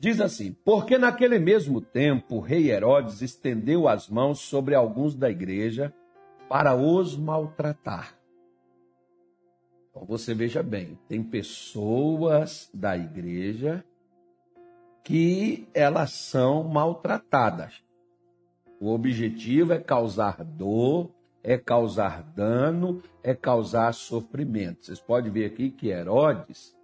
Diz assim: Porque naquele mesmo tempo o rei Herodes estendeu as mãos sobre alguns da igreja para os maltratar. Então você veja bem, tem pessoas da igreja que elas são maltratadas. O objetivo é causar dor, é causar dano, é causar sofrimento. Vocês podem ver aqui que Herodes,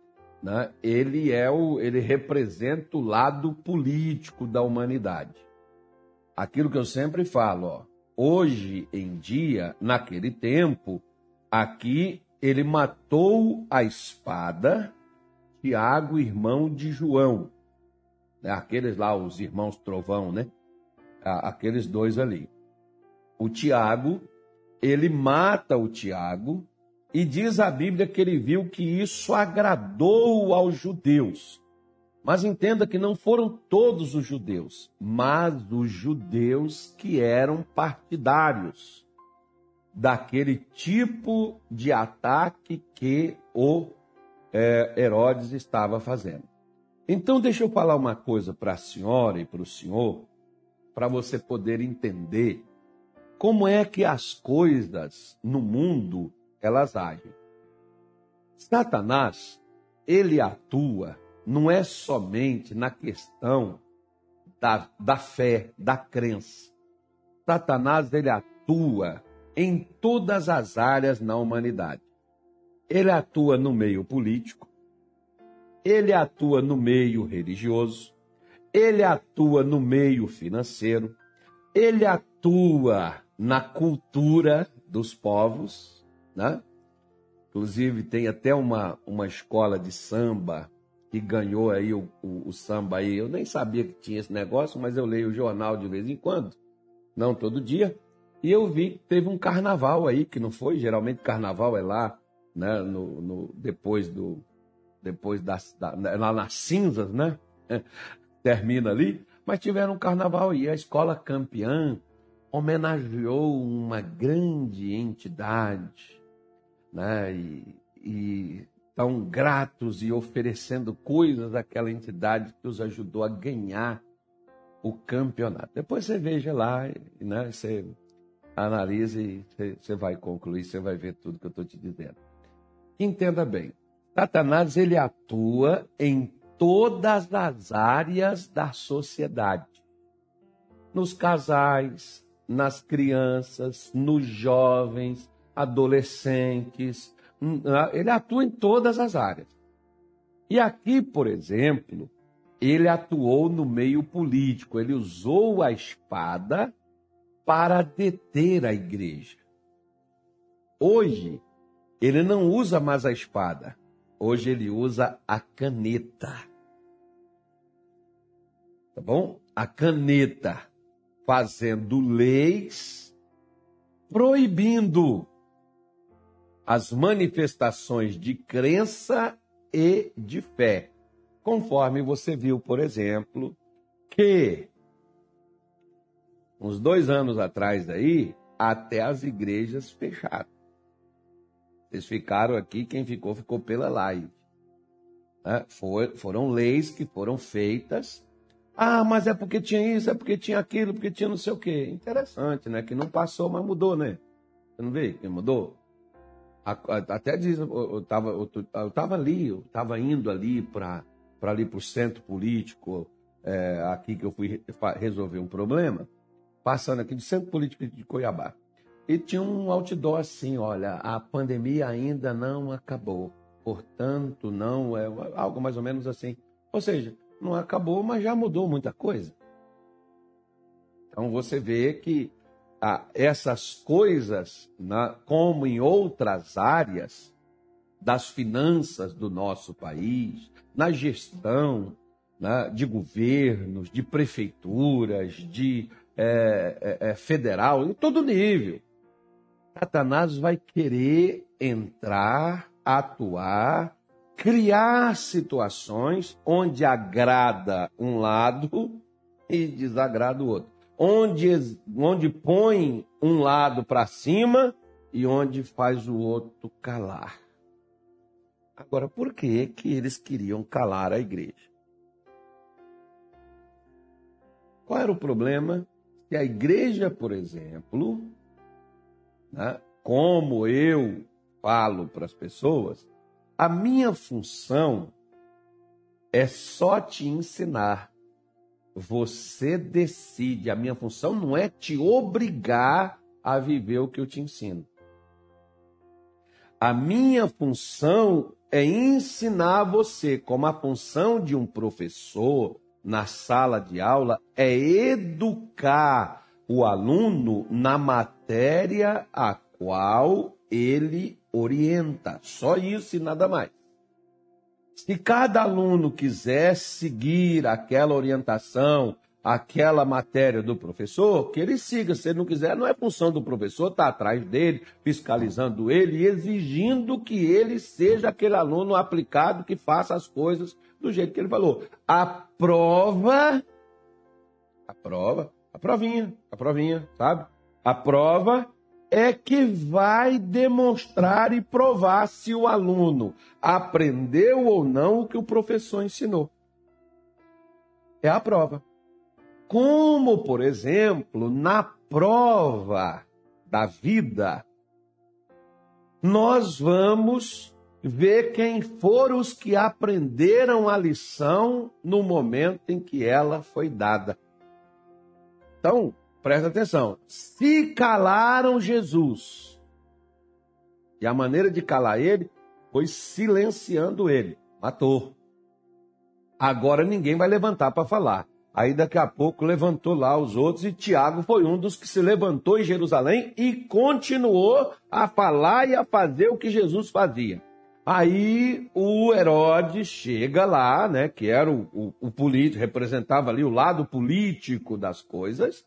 né, ele é o, ele representa o lado político da humanidade. Aquilo que eu sempre falo, ó, hoje em dia, naquele tempo, aqui ele matou a espada Tiago, irmão de João. Né, aqueles lá, os irmãos Trovão, né? Aqueles dois ali. O Tiago ele mata o Tiago e diz a Bíblia que ele viu que isso agradou aos judeus. Mas entenda que não foram todos os judeus, mas os judeus que eram partidários daquele tipo de ataque que o é, Herodes estava fazendo. Então, deixa eu falar uma coisa para a senhora e para o senhor, para você poder entender como é que as coisas no mundo elas agem. Satanás, ele atua não é somente na questão da, da fé, da crença. Satanás, ele atua em todas as áreas na humanidade. Ele atua no meio político, ele atua no meio religioso, ele atua no meio financeiro, ele atua na cultura dos povos, né? Inclusive tem até uma, uma escola de samba que ganhou aí o, o, o, samba aí. Eu nem sabia que tinha esse negócio, mas eu leio o jornal de vez em quando, não todo dia. E eu vi que teve um carnaval aí, que não foi, geralmente carnaval é lá, né, no, no depois do, depois das, da, lá nas cinzas, né, termina ali, mas tiveram um carnaval aí, a escola campeã homenageou uma grande entidade, né? E, e tão gratos e oferecendo coisas àquela entidade que os ajudou a ganhar o campeonato. Depois você veja lá, né? Você analisa e você, você vai concluir, você vai ver tudo que eu estou te dizendo. Entenda bem, Satanás ele atua em todas as áreas da sociedade, nos casais, nas crianças, nos jovens, adolescentes. Hum, ah, ele atua em todas as áreas. E aqui, por exemplo, ele atuou no meio político. Ele usou a espada para deter a igreja. Hoje, ele não usa mais a espada. Hoje ele usa a caneta. Tá bom? A caneta fazendo leis proibindo as manifestações de crença e de fé. Conforme você viu, por exemplo, que uns dois anos atrás aí, até as igrejas fecharam. Vocês ficaram aqui, quem ficou, ficou pela live. É, for, foram leis que foram feitas ah, mas é porque tinha isso, é porque tinha aquilo, porque tinha não sei o quê. Interessante, né? Que não passou, mas mudou, né? Você não vê que mudou? Até diz, eu estava eu tava ali, eu estava indo ali para ali para o centro político, é, aqui que eu fui resolver um problema, passando aqui do centro político de Cuiabá. E tinha um outdoor assim, olha, a pandemia ainda não acabou, portanto não é algo mais ou menos assim. Ou seja, não acabou, mas já mudou muita coisa. Então você vê que ah, essas coisas, na, como em outras áreas das finanças do nosso país, na gestão né, de governos, de prefeituras, de é, é, federal, em todo nível, Satanás vai querer entrar, atuar criar situações onde agrada um lado e desagrada o outro. Onde, onde põe um lado para cima e onde faz o outro calar. Agora, por que, que eles queriam calar a igreja? Qual era o problema? Que a igreja, por exemplo, né, como eu falo para as pessoas, a minha função é só te ensinar. Você decide. A minha função não é te obrigar a viver o que eu te ensino. A minha função é ensinar você, como a função de um professor na sala de aula é educar o aluno na matéria a qual ele orienta. Só isso e nada mais. Se cada aluno quiser seguir aquela orientação, aquela matéria do professor, que ele siga. Se ele não quiser, não é função do professor estar atrás dele, fiscalizando ele e exigindo que ele seja aquele aluno aplicado que faça as coisas do jeito que ele falou. A prova, a prova, a provinha, a provinha, sabe? A prova é que vai demonstrar e provar se o aluno aprendeu ou não o que o professor ensinou. É a prova. Como, por exemplo, na prova da vida, nós vamos ver quem foram os que aprenderam a lição no momento em que ela foi dada. Então, Presta atenção. Se calaram Jesus, e a maneira de calar ele foi silenciando ele, matou. Agora ninguém vai levantar para falar. Aí daqui a pouco levantou lá os outros e Tiago foi um dos que se levantou em Jerusalém e continuou a falar e a fazer o que Jesus fazia. Aí o Herodes chega lá, né, que era o, o, o político, representava ali o lado político das coisas,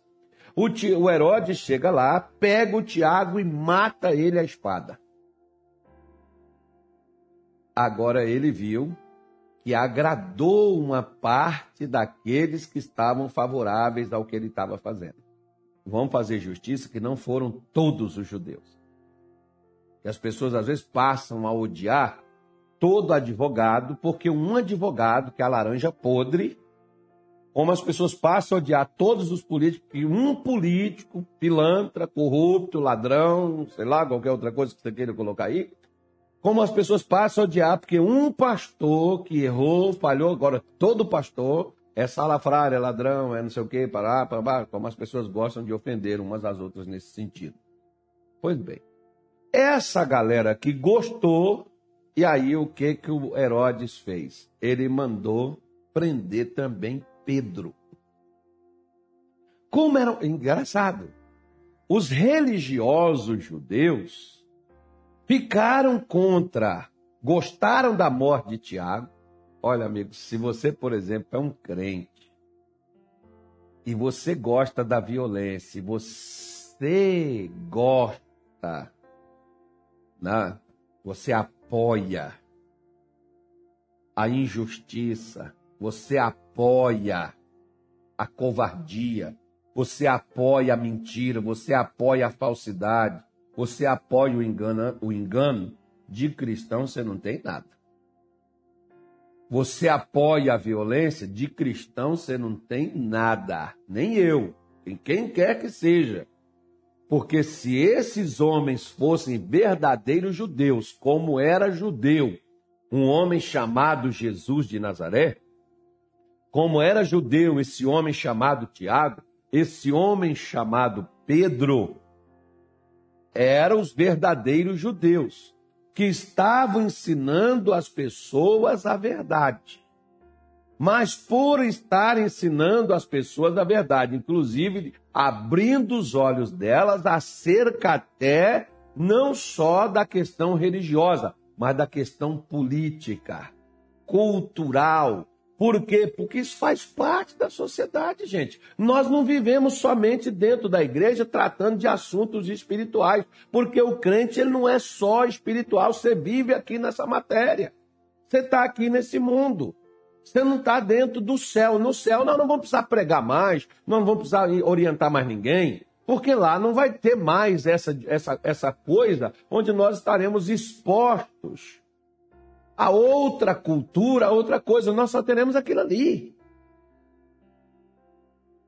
o, o Herodes chega lá, pega o Tiago e mata ele à espada. Agora ele viu que agradou uma parte daqueles que estavam favoráveis ao que ele estava fazendo. Vamos fazer justiça que não foram todos os judeus. E as pessoas às vezes passam a odiar todo advogado, porque um advogado, que é a laranja podre, como as pessoas passam a odiar todos os políticos, e um político, pilantra, corrupto, ladrão, sei lá, qualquer outra coisa que você queira colocar aí, como as pessoas passam a odiar porque um pastor que errou, falhou, agora todo pastor é salafrário, é ladrão, é não sei o quê, pará, pará, como as pessoas gostam de ofender umas às outras nesse sentido. Pois bem, essa galera que gostou, e aí o que que o Herodes fez? Ele mandou prender também Pedro. Como era engraçado. Os religiosos judeus ficaram contra, gostaram da morte de Tiago. Olha, amigo, se você, por exemplo, é um crente e você gosta da violência, você gosta, né? você apoia a injustiça, você apoia a covardia, você apoia a mentira, você apoia a falsidade, você apoia o engano, o engano, de cristão você não tem nada. Você apoia a violência, de cristão você não tem nada, nem eu, em quem quer que seja. Porque se esses homens fossem verdadeiros judeus, como era judeu, um homem chamado Jesus de Nazaré, como era judeu esse homem chamado Tiago, esse homem chamado Pedro, eram os verdadeiros judeus, que estavam ensinando as pessoas a verdade. Mas por estar ensinando as pessoas a verdade, inclusive abrindo os olhos delas acerca até não só da questão religiosa, mas da questão política, cultural, por quê? Porque isso faz parte da sociedade, gente. Nós não vivemos somente dentro da igreja tratando de assuntos espirituais, porque o crente ele não é só espiritual, você vive aqui nessa matéria. Você está aqui nesse mundo. Você não está dentro do céu. No céu nós não vamos precisar pregar mais, nós não vamos precisar orientar mais ninguém, porque lá não vai ter mais essa, essa, essa coisa onde nós estaremos expostos a outra cultura, a outra coisa. Nós só teremos aquilo ali.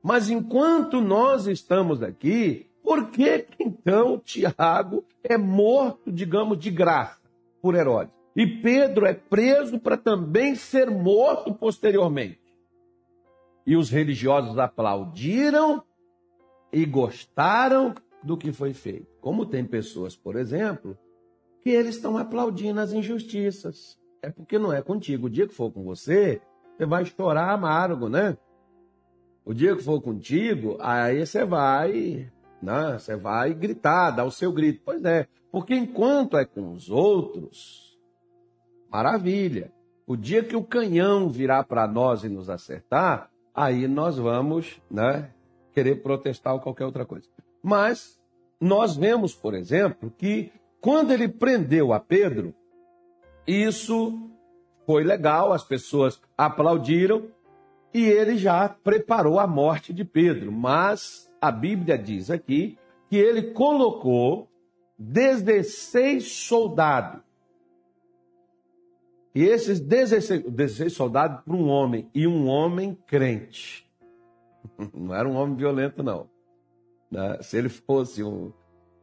Mas enquanto nós estamos aqui, por que então Tiago é morto, digamos, de graça por Herodes? E Pedro é preso para também ser morto posteriormente. E os religiosos aplaudiram e gostaram do que foi feito. Como tem pessoas, por exemplo, que eles estão aplaudindo as injustiças. É porque não é contigo. O dia que for com você, você vai chorar amargo, né? O dia que for contigo, aí você vai, né? Você vai gritar, dar o seu grito. Pois é, porque enquanto é com os outros, maravilha. O dia que o canhão virar para nós e nos acertar, aí nós vamos, né, querer protestar ou qualquer outra coisa. Mas nós vemos, por exemplo, que quando ele prendeu a Pedro, isso foi legal, as pessoas aplaudiram e ele já preparou a morte de Pedro. Mas a Bíblia diz aqui que ele colocou 16 soldados. E esses 16, 16 soldados para um homem, e um homem crente. Não era um homem violento, não. Né? Se ele fosse um,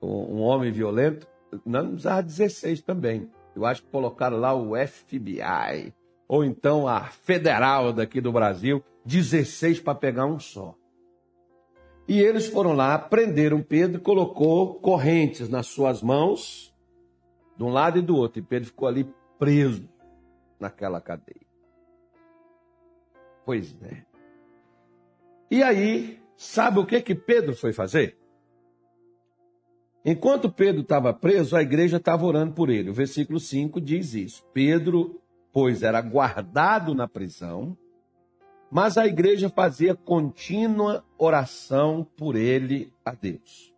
um homem violento, não precisava 16 também. Eu acho que colocaram lá o FBI, ou então a Federal daqui do Brasil, 16 para pegar um só. E eles foram lá, prenderam Pedro, colocou correntes nas suas mãos, de um lado e do outro. E Pedro ficou ali preso naquela cadeia. Pois é. E aí, sabe o que que Pedro foi fazer? Enquanto Pedro estava preso, a igreja estava orando por ele. O versículo 5 diz isso. Pedro, pois, era guardado na prisão, mas a igreja fazia contínua oração por ele a Deus.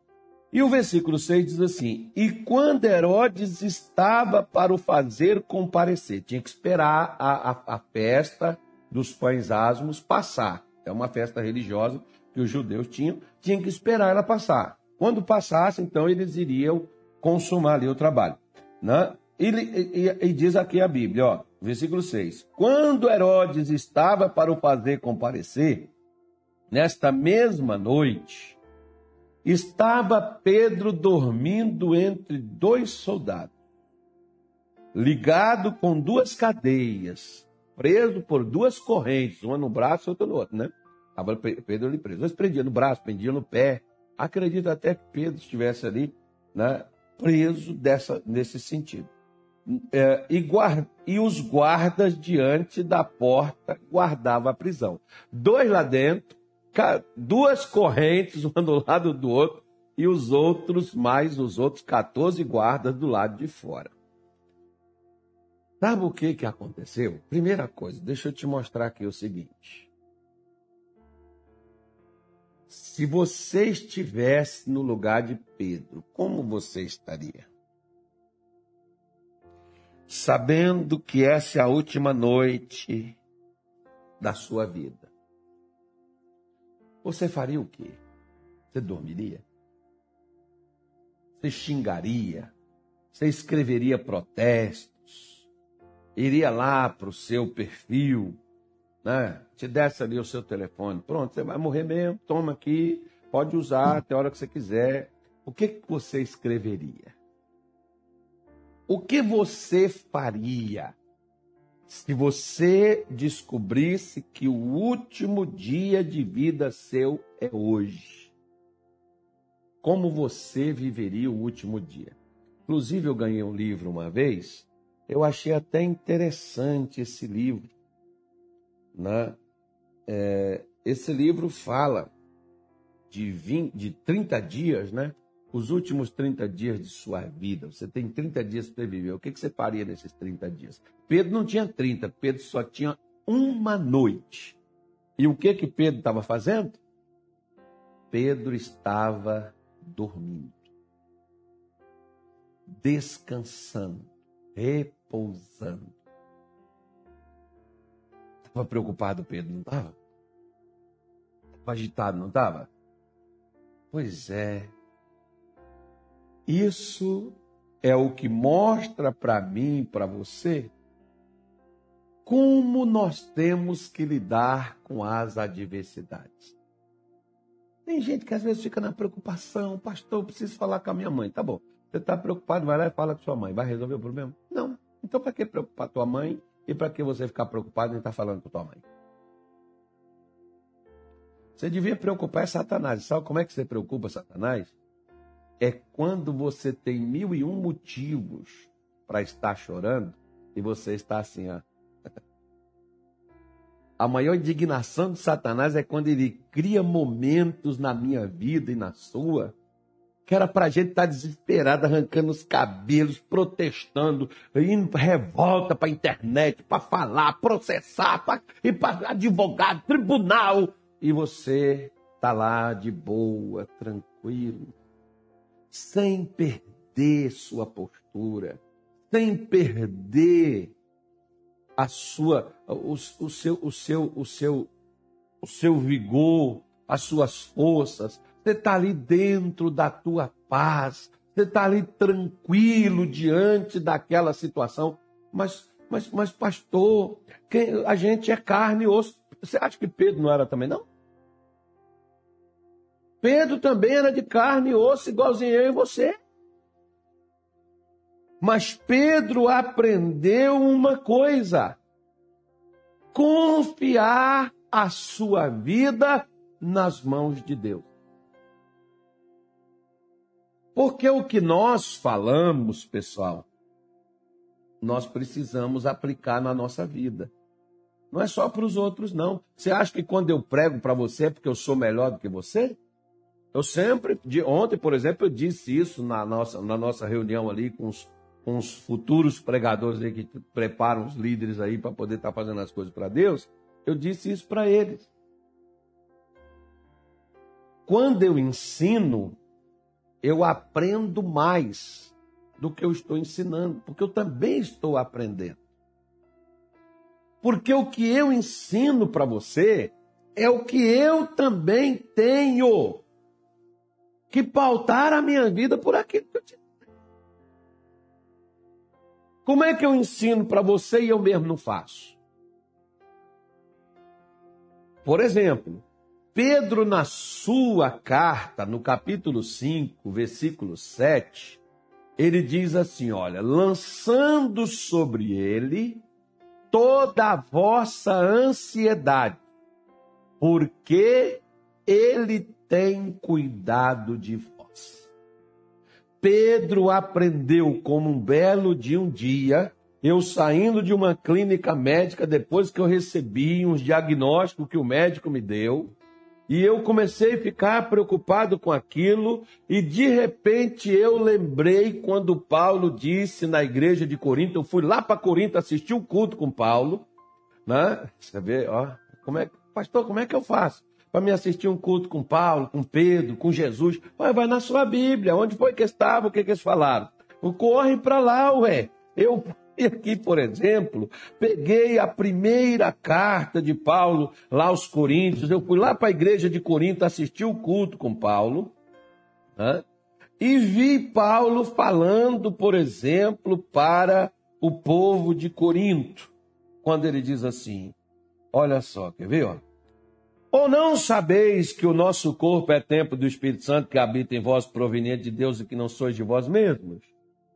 E o versículo 6 diz assim: E quando Herodes estava para o fazer comparecer, tinha que esperar a, a, a festa dos pães asmos passar. É uma festa religiosa que os judeus tinham, tinha que esperar ela passar. Quando passasse, então eles iriam consumar ali o trabalho. Né? E, e, e diz aqui a Bíblia, ó, versículo 6: Quando Herodes estava para o fazer comparecer, nesta mesma noite, estava Pedro dormindo entre dois soldados, ligado com duas cadeias, preso por duas correntes, uma no braço e outra no outro, né? Estava Pedro ali preso. Eles prendiam no braço, prendiam no pé. Acredito até que Pedro estivesse ali, né, preso dessa, nesse sentido. É, e, e os guardas diante da porta guardavam a prisão. Dois lá dentro, duas correntes, uma do lado do outro, e os outros, mais os outros 14 guardas do lado de fora. Sabe o que, que aconteceu? Primeira coisa, deixa eu te mostrar aqui o seguinte. Se você estivesse no lugar de Pedro, como você estaria? Sabendo que essa é a última noite da sua vida. Você faria o quê? Você dormiria? Você xingaria? Você escreveria protestos? Iria lá para o seu perfil? Né? Te desse ali o seu telefone. Pronto, você vai morrer mesmo. Toma aqui. Pode usar até a hora que você quiser. O que, que você escreveria? O que você faria se você descobrisse que o último dia de vida seu é hoje, como você viveria o último dia? Inclusive, eu ganhei um livro uma vez, eu achei até interessante esse livro. Né? É, esse livro fala de, 20, de 30 dias, né? os últimos 30 dias de sua vida. Você tem 30 dias para viver. O que, que você faria nesses 30 dias? Pedro não tinha 30, Pedro só tinha uma noite. E o que que Pedro estava fazendo? Pedro estava dormindo, descansando, repousando. Estava preocupado, Pedro, não estava? Estava agitado, não estava? Pois é, isso é o que mostra para mim para você como nós temos que lidar com as adversidades. Tem gente que às vezes fica na preocupação, pastor, eu preciso falar com a minha mãe. Tá bom. Você está preocupado, vai lá e fala com sua mãe. Vai resolver o problema? Não. Então, para que preocupar tua mãe e para que você ficar preocupado em estar tá falando com tua mãe? Você devia preocupar é Satanás. Sabe como é que você preocupa Satanás? É quando você tem mil e um motivos para estar chorando e você está assim, ó. A maior indignação de Satanás é quando ele cria momentos na minha vida e na sua que era para a gente estar tá desesperado, arrancando os cabelos, protestando, indo revolta para a internet, para falar, processar, pra, ir para advogado, tribunal. E você está lá de boa, tranquilo, sem perder sua postura, sem perder a sua, o, o, seu, o, seu, o, seu, o seu vigor, as suas forças, você está ali dentro da tua paz. Você está ali tranquilo diante daquela situação. Mas, mas, mas pastor, quem, a gente é carne e osso. Você acha que Pedro não era também, não? Pedro também era de carne e osso, igualzinho eu e você. Mas Pedro aprendeu uma coisa: confiar a sua vida nas mãos de Deus. Porque o que nós falamos, pessoal, nós precisamos aplicar na nossa vida. Não é só para os outros, não. Você acha que quando eu prego para você é porque eu sou melhor do que você? Eu sempre, de, ontem, por exemplo, eu disse isso na nossa, na nossa reunião ali com os, com os futuros pregadores que preparam os líderes aí para poder estar tá fazendo as coisas para Deus. Eu disse isso para eles. Quando eu ensino, eu aprendo mais do que eu estou ensinando, porque eu também estou aprendendo. Porque o que eu ensino para você é o que eu também tenho que pautar a minha vida por aquilo que eu te Como é que eu ensino para você e eu mesmo não faço? Por exemplo, Pedro, na sua carta, no capítulo 5, versículo 7, ele diz assim: Olha, lançando sobre ele toda a vossa ansiedade, porque ele tem cuidado de vós. Pedro aprendeu como um belo de um dia, eu saindo de uma clínica médica, depois que eu recebi uns diagnósticos que o médico me deu, e eu comecei a ficar preocupado com aquilo, e de repente eu lembrei quando Paulo disse na igreja de Corinto, eu fui lá para Corinto assistir o culto com Paulo, né? Você vê, ó, como é, pastor, como é que eu faço? Para me assistir um culto com Paulo, com Pedro, com Jesus. Ué, vai na sua Bíblia, onde foi que estava, o que, que eles falaram? Corre para lá, ué. Eu e aqui, por exemplo, peguei a primeira carta de Paulo lá aos Coríntios. Eu fui lá para a igreja de Corinto assistir o culto com Paulo. Né? E vi Paulo falando, por exemplo, para o povo de Corinto. Quando ele diz assim: Olha só, quer ver? Ó? Ou não sabeis que o nosso corpo é templo do Espírito Santo que habita em vós, proveniente de Deus e que não sois de vós mesmos?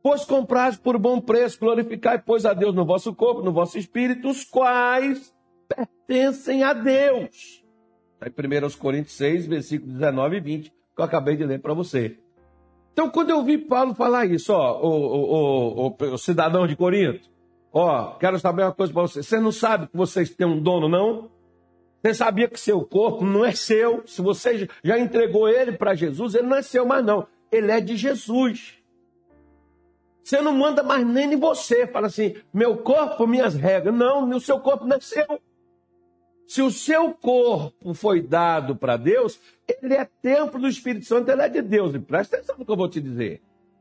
Pois compraste por bom preço, glorificai, pois, a Deus no vosso corpo, no vosso espírito, os quais pertencem a Deus. Aí, 1 Coríntios 6, versículos 19 e 20, que eu acabei de ler para você. Então, quando eu vi Paulo falar isso, ó, o, o, o, o cidadão de Corinto, ó, quero saber uma coisa para você. Você não sabe que vocês têm um dono, não? Você sabia que seu corpo não é seu? Se você já entregou ele para Jesus, ele não é seu mais, não. Ele é de Jesus. Você não manda mais nem em você. Fala assim, meu corpo, minhas regras. Não, o seu corpo não é seu. Se o seu corpo foi dado para Deus, ele é templo do Espírito Santo, ele é de Deus. E presta atenção no que eu vou te dizer.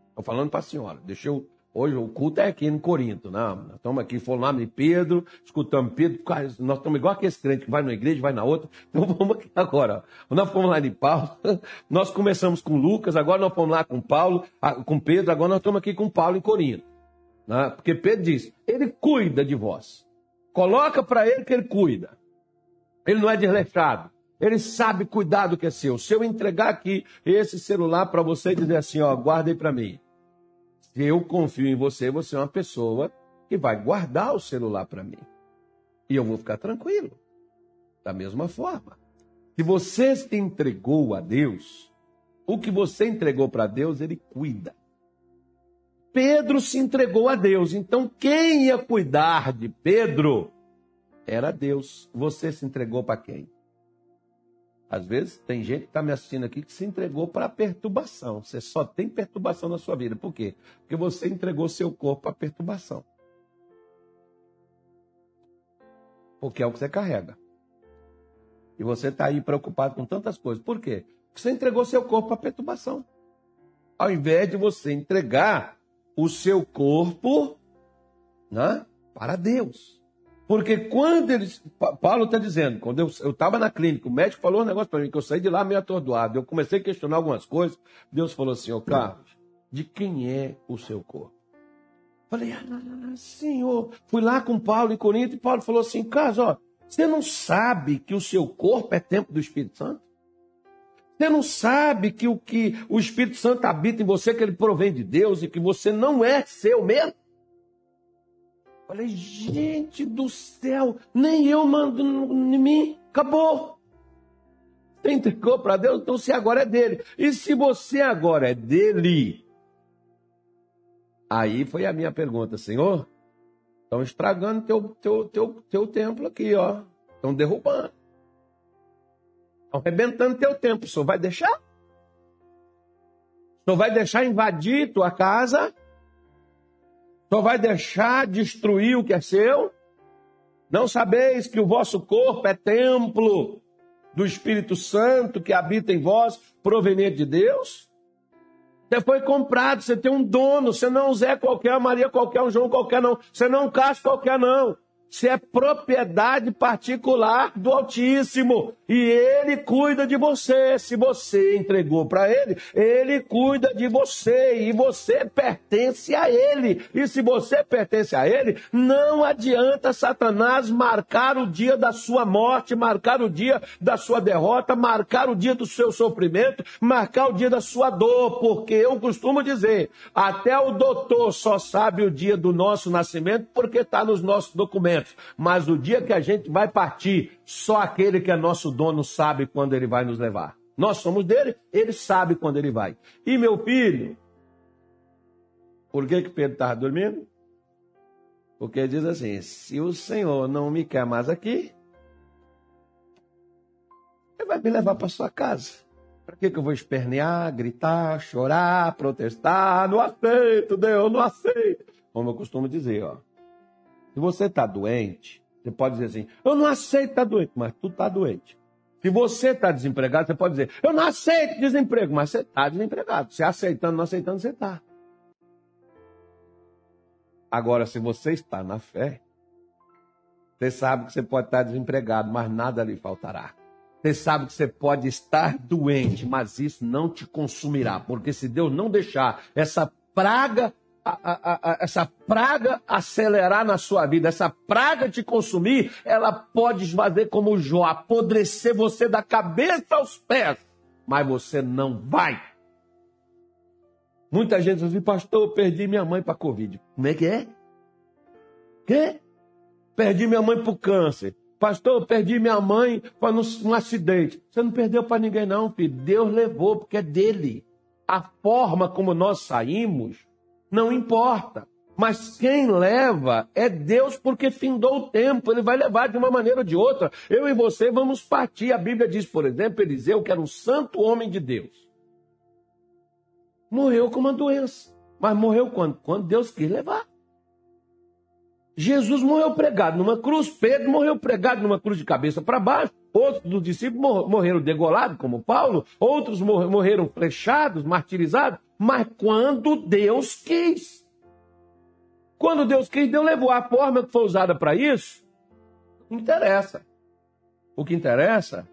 Estou falando para a senhora. Deixa eu Hoje o culto é aqui em Corinto, né? Nós estamos aqui, falando lá de Pedro, escutamos Pedro, nós estamos igual aquele crente que vai numa igreja, vai na outra. Então vamos aqui agora. Nós fomos lá de Paulo, nós começamos com Lucas, agora nós fomos lá com Paulo, com Pedro, agora nós estamos aqui com Paulo em Corinto. Né? Porque Pedro diz, ele cuida de vós. Coloca para ele que ele cuida. Ele não é desleixado. Ele sabe cuidar do que é seu. Se eu entregar aqui esse celular para você e dizer assim, ó, guarda aí para mim. Eu confio em você, você é uma pessoa que vai guardar o celular para mim. E eu vou ficar tranquilo. Da mesma forma. Se você se entregou a Deus, o que você entregou para Deus, ele cuida. Pedro se entregou a Deus. Então, quem ia cuidar de Pedro era Deus. Você se entregou para quem? Às vezes tem gente que está me assistindo aqui que se entregou para perturbação. Você só tem perturbação na sua vida. Por quê? Porque você entregou seu corpo para perturbação. Porque é o que você carrega. E você está aí preocupado com tantas coisas. Por quê? Porque você entregou seu corpo para perturbação. Ao invés de você entregar o seu corpo né, para Deus. Porque quando eles. Paulo está dizendo, quando eu estava na clínica, o médico falou um negócio para mim, que eu saí de lá meio atordoado. Eu comecei a questionar algumas coisas. Deus falou assim: Ô Carlos, de quem é o seu corpo? Falei, ah, senhor. Fui lá com Paulo em Corinto e Paulo falou assim: Carlos, ó, você não sabe que o seu corpo é templo do Espírito Santo? Você não sabe que o que o Espírito Santo habita em você, que ele provém de Deus e que você não é seu mesmo? Falei, gente do céu, nem eu mando em mim, acabou. Você entregou para Deus, então se agora é dele. E se você agora é dele? Aí foi a minha pergunta, Senhor, estão estragando teu, teu, teu, teu templo aqui, ó. Estão derrubando. Estão arrebentando teu templo. O senhor vai deixar? O senhor vai deixar invadir tua casa? Só vai deixar destruir o que é seu? Não sabeis que o vosso corpo é templo do Espírito Santo que habita em vós, proveniente de Deus? Você foi comprado, você tem um dono, você não é Zé qualquer, Maria qualquer, um João qualquer, não. Você não é um Cássio qualquer, não se é propriedade particular do Altíssimo e ele cuida de você. Se você entregou para ele, ele cuida de você e você pertence a ele. E se você pertence a ele, não adianta Satanás marcar o dia da sua morte, marcar o dia da sua derrota, marcar o dia do seu sofrimento, marcar o dia da sua dor, porque eu costumo dizer, até o doutor só sabe o dia do nosso nascimento porque está nos nossos documentos mas o dia que a gente vai partir, só aquele que é nosso dono sabe quando ele vai nos levar. Nós somos dele, ele sabe quando ele vai. E meu filho, por que, que Pedro estava dormindo? Porque diz assim: se o Senhor não me quer mais aqui, ele vai me levar para sua casa. Para que, que eu vou espernear, gritar, chorar, protestar? Não aceito, Deus, não aceito. Como eu costumo dizer, ó. Se você está doente, você pode dizer assim: eu não aceito estar tá doente, mas tu está doente. Se você está desempregado, você pode dizer: eu não aceito desemprego, mas você está desempregado. Se aceitando, não aceitando, você está. Agora, se você está na fé, você sabe que você pode estar desempregado, mas nada lhe faltará. Você sabe que você pode estar doente, mas isso não te consumirá, porque se Deus não deixar essa praga a, a, a, essa praga acelerar na sua vida, essa praga te consumir, ela pode fazer como Jó, apodrecer você da cabeça aos pés, mas você não vai. Muita gente diz assim, pastor, eu perdi minha mãe para Covid. Como é que é? Quê? Perdi minha mãe para câncer. Pastor, eu perdi minha mãe para um acidente. Você não perdeu para ninguém, não, filho. Deus levou, porque é dele. A forma como nós saímos não importa. Mas quem leva é Deus, porque findou o tempo, ele vai levar de uma maneira ou de outra. Eu e você vamos partir. A Bíblia diz, por exemplo, Eliseu, que era um santo homem de Deus. Morreu com uma doença. Mas morreu quando? Quando Deus quis levar. Jesus morreu pregado numa cruz, Pedro morreu pregado numa cruz de cabeça para baixo, outros dos discípulos morreram degolados, como Paulo, outros morreram flechados, martirizados, mas quando Deus quis. Quando Deus quis, Deus levou a forma que foi usada para isso. Não interessa. O que interessa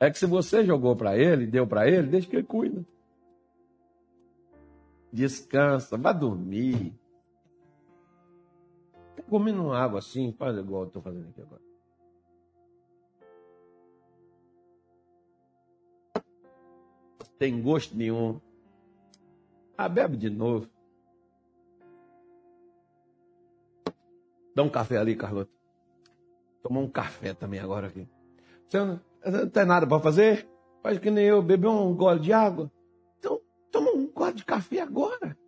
é que se você jogou para ele, deu para ele, deixa que ele cuida. Descansa, vá dormir. Comendo água assim, faz igual eu estou fazendo aqui agora. Tem gosto nenhum. Ah, bebe de novo. Dá um café ali, Carlota. Tomar um café também agora aqui. Você não, não tem nada para fazer? Faz que nem eu, beber um gole de água. Então, toma um gole de café agora.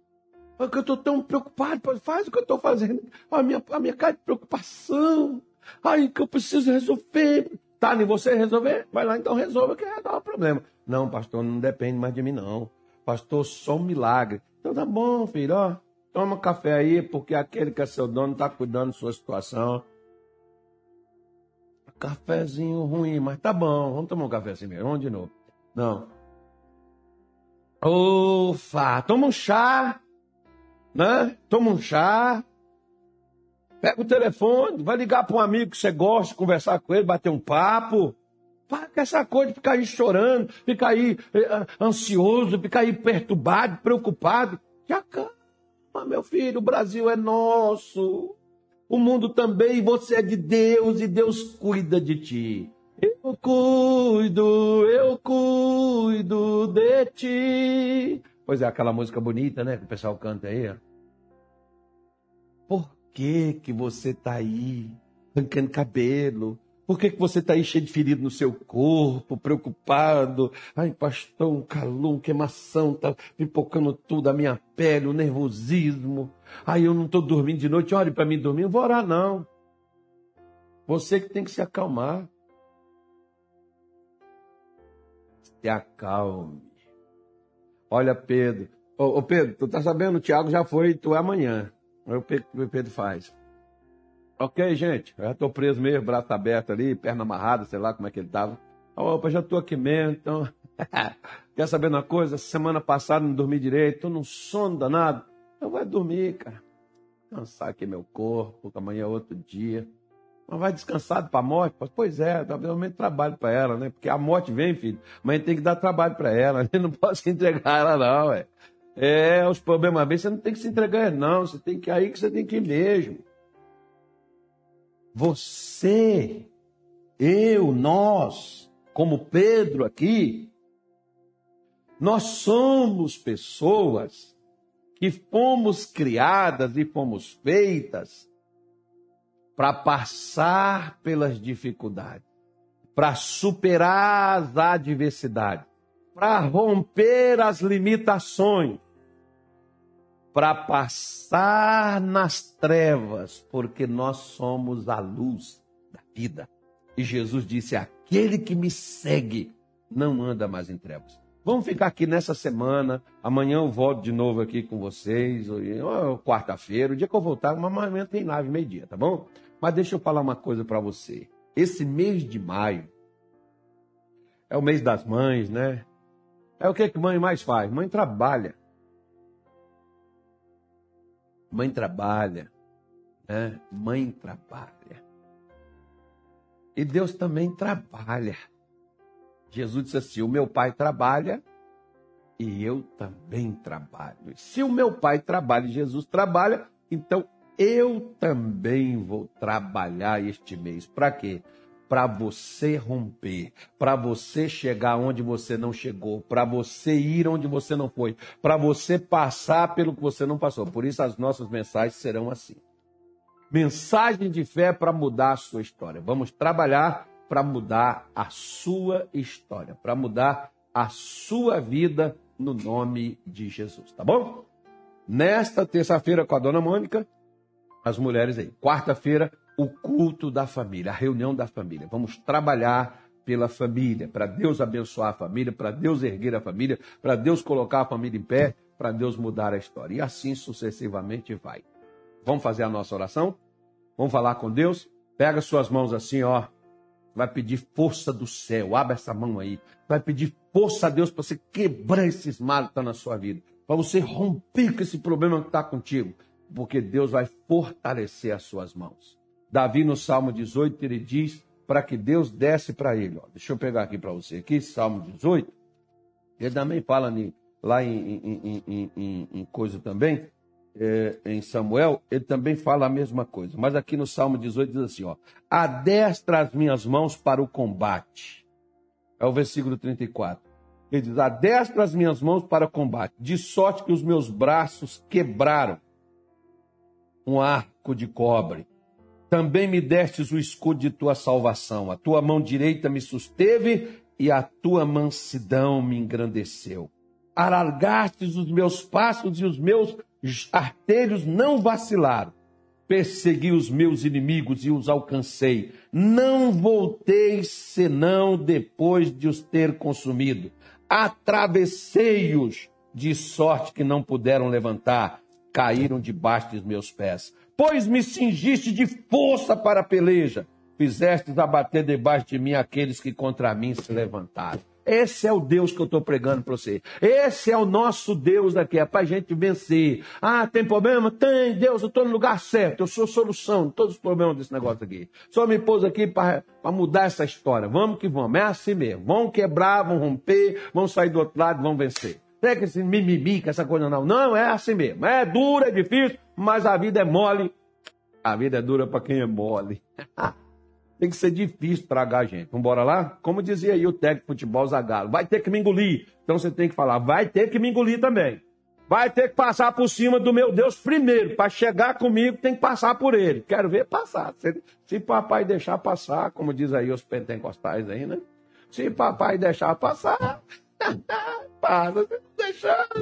Porque eu estou tão preocupado. Faz o que eu estou fazendo. A minha, a minha cara de preocupação. Aí que eu preciso resolver. Tá, nem você resolver? Vai lá então resolva que é o problema. Não, pastor, não depende mais de mim, não. Pastor, só um milagre. Então tá bom, filho, ó. Toma café aí, porque aquele que é seu dono está cuidando da sua situação. Cafézinho ruim, mas tá bom. Vamos tomar um cafezinho mesmo. Vamos de novo. Não. Ufa, toma um chá. Né? Toma um chá. Pega o telefone, vai ligar para um amigo que você gosta, conversar com ele, bater um papo. Para com essa coisa de ficar aí chorando, ficar aí eh, ansioso, ficar aí perturbado, preocupado. Já calma, meu filho, o Brasil é nosso. O mundo também, você é de Deus e Deus cuida de ti. Eu cuido, eu cuido de ti. Pois é, aquela música bonita, né? Que o pessoal canta aí. Por que que você tá aí arrancando cabelo? Por que, que você está aí cheio de ferido no seu corpo, preocupado? Ai, pastor, um calor, queimação, tá pipocando tudo, a minha pele, o nervosismo. Ai, eu não estou dormindo de noite, olhe para mim dormir, não vou orar não. Você que tem que se acalmar. Se acalme. Olha, Pedro. Ô, ô Pedro, tu tá sabendo, o Tiago já foi, tu é amanhã. Aí o Pedro faz. Ok, gente, eu já tô preso mesmo, braço aberto ali, perna amarrada, sei lá como é que ele tava. Opa, já tô aqui mesmo, então. Quer saber uma coisa? Semana passada não dormi direito, tô num sono danado. Eu vou dormir, cara. Cansar aqui meu corpo, amanhã é outro dia. Mas vai descansado para a morte? Pois é, talvez trabalho para ela, né? Porque a morte vem, filho, mas a tem que dar trabalho para ela. Eu não posso entregar ela, não, é. É, os problemas vêm, você não tem que se entregar, não. Você tem que ir aí que você tem que ir mesmo. Você, eu, nós, como Pedro aqui, nós somos pessoas que fomos criadas e fomos feitas para passar pelas dificuldades, para superar as adversidades, para romper as limitações, para passar nas trevas, porque nós somos a luz da vida. E Jesus disse: aquele que me segue não anda mais em trevas. Vamos ficar aqui nessa semana. Amanhã eu volto de novo aqui com vocês. Quarta-feira, o dia que eu voltar, amanhã tem live meio-dia, tá bom? Mas deixa eu falar uma coisa para você. Esse mês de maio é o mês das mães, né? É o que que mãe mais faz? Mãe trabalha. Mãe trabalha, né? Mãe trabalha. E Deus também trabalha. Jesus disse assim: O meu pai trabalha e eu também trabalho. Se o meu pai trabalha e Jesus trabalha, então eu também vou trabalhar este mês. Para quê? para você romper, para você chegar onde você não chegou, para você ir onde você não foi, para você passar pelo que você não passou. Por isso as nossas mensagens serão assim. Mensagem de fé para mudar a sua história. Vamos trabalhar para mudar a sua história, para mudar a sua vida no nome de Jesus, tá bom? Nesta terça-feira com a dona Mônica, as mulheres aí. Quarta-feira, o culto da família, a reunião da família. Vamos trabalhar pela família, para Deus abençoar a família, para Deus erguer a família, para Deus colocar a família em pé, para Deus mudar a história. E assim sucessivamente vai. Vamos fazer a nossa oração? Vamos falar com Deus? Pega suas mãos assim, ó. Vai pedir força do céu. Abre essa mão aí. Vai pedir força a Deus para você quebrar esses males que estão na sua vida. Para você romper com esse problema que está contigo. Porque Deus vai fortalecer as suas mãos. Davi, no Salmo 18, ele diz para que Deus desse para ele. Ó. Deixa eu pegar aqui para você, aqui, Salmo 18. Ele também fala lá em, em, em, em coisa também, é, em Samuel, ele também fala a mesma coisa. Mas aqui no Salmo 18 diz assim: ó, adestra as minhas mãos para o combate. É o versículo 34. Ele diz: Adestra as minhas mãos para combate, de sorte que os meus braços quebraram um arco de cobre. Também me destes o escudo de tua salvação. A tua mão direita me susteve e a tua mansidão me engrandeceu. Alargastes os meus passos e os meus artelhos não vacilaram. Persegui os meus inimigos e os alcancei. Não voltei senão depois de os ter consumido. Atravessei-os de sorte que não puderam levantar. Caíram debaixo dos meus pés. Pois me cingiste de força para a peleja. Fizestes abater debaixo de mim aqueles que contra mim se levantaram. Esse é o Deus que eu estou pregando para você. Esse é o nosso Deus aqui, é para a gente vencer. Ah, tem problema? Tem, Deus, eu estou no lugar certo, eu sou solução de todos os problemas desse negócio aqui. Só me pôs aqui para mudar essa história. Vamos que vamos, é assim mesmo. Vão quebrar, vão romper, vão sair do outro lado, vão vencer. Tem que esse mimimi, essa coisa não. Não, é assim mesmo. É duro, é difícil, mas a vida é mole. A vida é dura para quem é mole. tem que ser difícil tragar a gente. Vamos embora lá? Como dizia aí o técnico de futebol Zagalo, vai ter que me engolir. Então você tem que falar, vai ter que me engolir também. Vai ter que passar por cima do meu Deus primeiro. Para chegar comigo, tem que passar por ele. Quero ver passar. Se, se papai deixar passar, como diz aí os pentecostais aí, né? Se papai deixar passar, passa.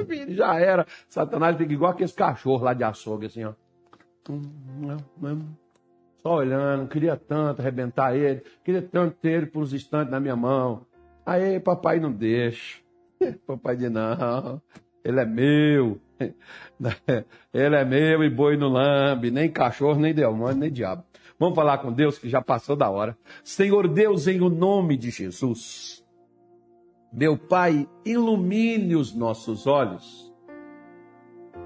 Filho, já era. Satanás fica igual aqueles cachorros lá de açougue, assim, ó. Só olhando, queria tanto arrebentar ele, queria tanto ter ele por uns instantes na minha mão. Aí papai não deixa. Papai diz, não, ele é meu. Ele é meu e boi no lambe, nem cachorro, nem demônio, nem diabo. Vamos falar com Deus que já passou da hora. Senhor Deus, em o nome de Jesus. Meu Pai, ilumine os nossos olhos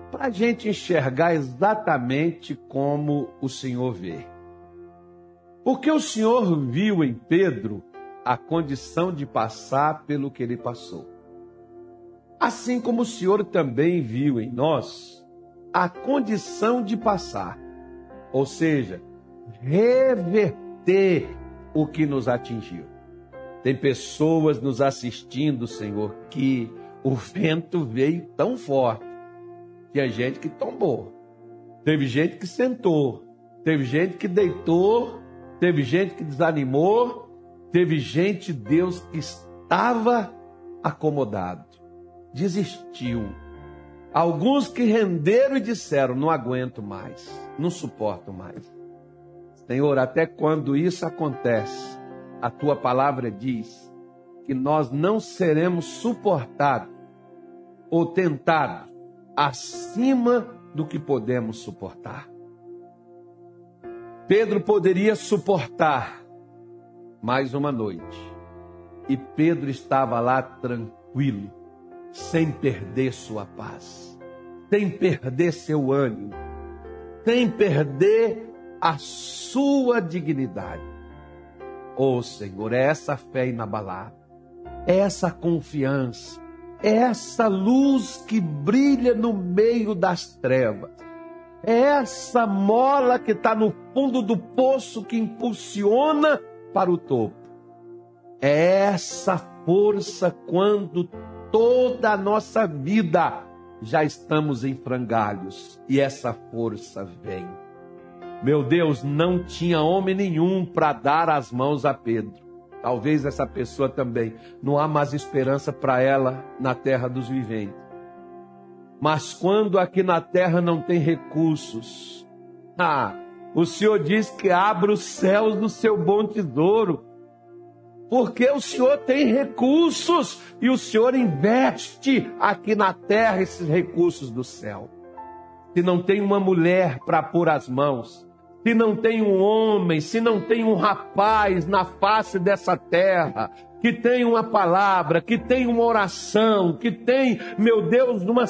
para a gente enxergar exatamente como o Senhor vê. Porque o Senhor viu em Pedro a condição de passar pelo que ele passou. Assim como o Senhor também viu em nós a condição de passar, ou seja, reverter o que nos atingiu. Tem pessoas nos assistindo, Senhor, que o vento veio tão forte que a gente que tombou. Teve gente que sentou, teve gente que deitou Teve gente que desanimou, teve gente, Deus, que estava acomodado, desistiu. Alguns que renderam e disseram: não aguento mais, não suporto mais. Senhor, até quando isso acontece, a tua palavra diz que nós não seremos suportados ou tentados acima do que podemos suportar. Pedro poderia suportar mais uma noite. E Pedro estava lá tranquilo, sem perder sua paz, sem perder seu ânimo, sem perder a sua dignidade. Oh Senhor, é essa fé inabalável, é essa confiança, é essa luz que brilha no meio das trevas é essa mola que está no fundo do poço que impulsiona para o topo. É essa força quando toda a nossa vida já estamos em frangalhos e essa força vem. Meu Deus, não tinha homem nenhum para dar as mãos a Pedro. Talvez essa pessoa também. Não há mais esperança para ela na terra dos viventes. Mas quando aqui na terra não tem recursos, ah, o Senhor diz que abre os céus do seu bom tesouro. Porque o Senhor tem recursos e o Senhor investe aqui na terra esses recursos do céu. Se não tem uma mulher para pôr as mãos, se não tem um homem, se não tem um rapaz na face dessa terra que tem uma palavra, que tem uma oração, que tem, meu Deus, uma,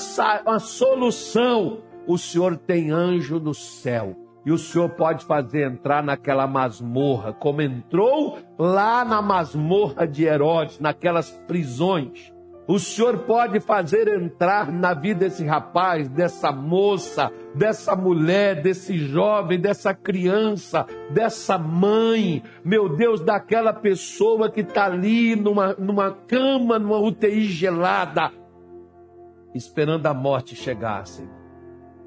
uma solução. O Senhor tem anjo no céu. E o Senhor pode fazer entrar naquela masmorra, como entrou lá na masmorra de Herodes, naquelas prisões. O Senhor pode fazer entrar na vida desse rapaz, dessa moça, dessa mulher, desse jovem, dessa criança, dessa mãe, meu Deus, daquela pessoa que está ali numa, numa cama, numa UTI gelada, esperando a morte chegar, Senhor.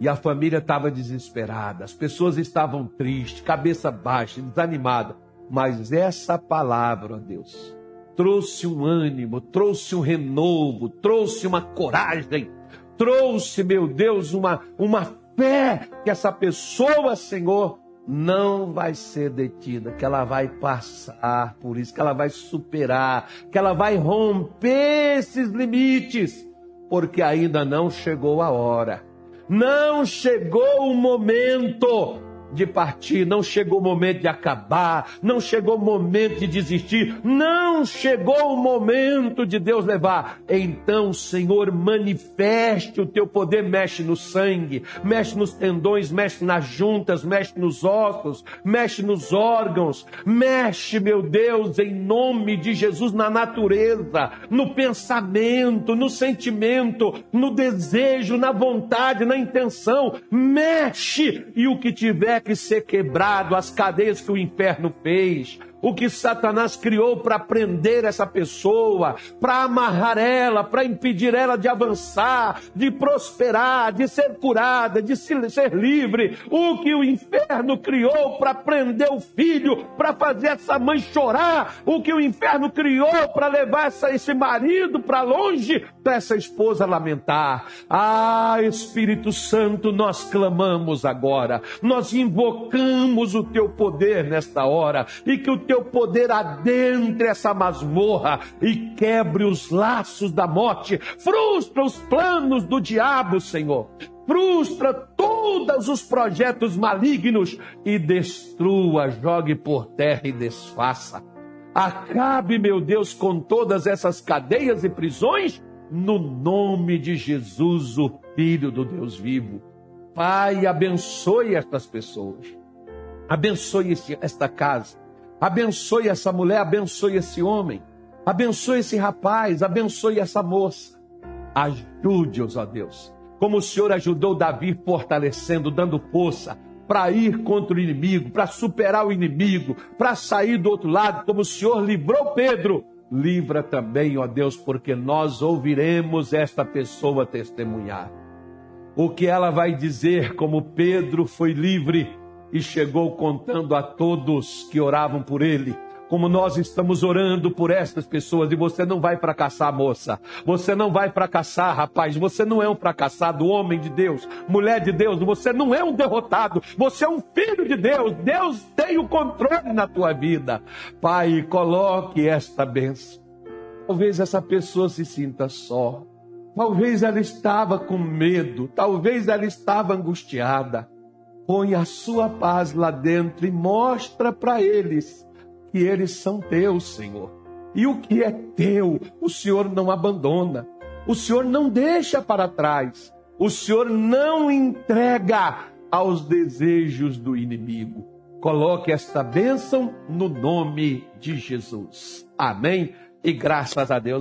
E a família estava desesperada, as pessoas estavam tristes, cabeça baixa, desanimada. Mas essa palavra, Deus, trouxe um ânimo, trouxe um renovo, trouxe uma coragem, trouxe, meu Deus, uma, uma fé que essa pessoa, Senhor, não vai ser detida, que ela vai passar por isso, que ela vai superar, que ela vai romper esses limites, porque ainda não chegou a hora. Não chegou o momento de partir, não chegou o momento de acabar, não chegou o momento de desistir, não chegou o momento de Deus levar. Então, Senhor, manifeste o teu poder, mexe no sangue, mexe nos tendões, mexe nas juntas, mexe nos ossos, mexe nos órgãos, mexe, meu Deus, em nome de Jesus, na natureza, no pensamento, no sentimento, no desejo, na vontade, na intenção, mexe e o que tiver que ser quebrado, as cadeias que o inferno fez, o que Satanás criou para prender essa pessoa, para amarrar ela, para impedir ela de avançar, de prosperar, de ser curada, de ser livre, o que o inferno criou para prender o filho, para fazer essa mãe chorar, o que o inferno criou para levar essa, esse marido para longe, para essa esposa lamentar. Ah, Espírito Santo, nós clamamos agora, nós invocamos o teu poder nesta hora. E que o teu poder adentre essa masmorra e quebre os laços da morte, frustra os planos do diabo, Senhor. Frustra todos os projetos malignos e destrua, jogue por terra e desfaça. Acabe, meu Deus, com todas essas cadeias e prisões, no nome de Jesus, o Filho do Deus vivo. Pai, abençoe estas pessoas. Abençoe esta casa Abençoe essa mulher, abençoe esse homem, abençoe esse rapaz, abençoe essa moça. Ajude-os, ó Deus. Como o Senhor ajudou Davi fortalecendo, dando força para ir contra o inimigo, para superar o inimigo, para sair do outro lado, como o Senhor livrou Pedro. Livra também, ó Deus, porque nós ouviremos esta pessoa testemunhar. O que ela vai dizer, como Pedro foi livre e chegou contando a todos que oravam por ele. Como nós estamos orando por estas pessoas, e você não vai fracassar, moça. Você não vai fracassar, rapaz. Você não é um fracassado, homem de Deus, mulher de Deus. Você não é um derrotado. Você é um filho de Deus. Deus tem o controle na tua vida. Pai, coloque esta bênção. Talvez essa pessoa se sinta só. Talvez ela estava com medo. Talvez ela estava angustiada põe a sua paz lá dentro e mostra para eles que eles são teus, Senhor. E o que é teu, o Senhor não abandona. O Senhor não deixa para trás. O Senhor não entrega aos desejos do inimigo. Coloque esta bênção no nome de Jesus. Amém. E graças a Deus.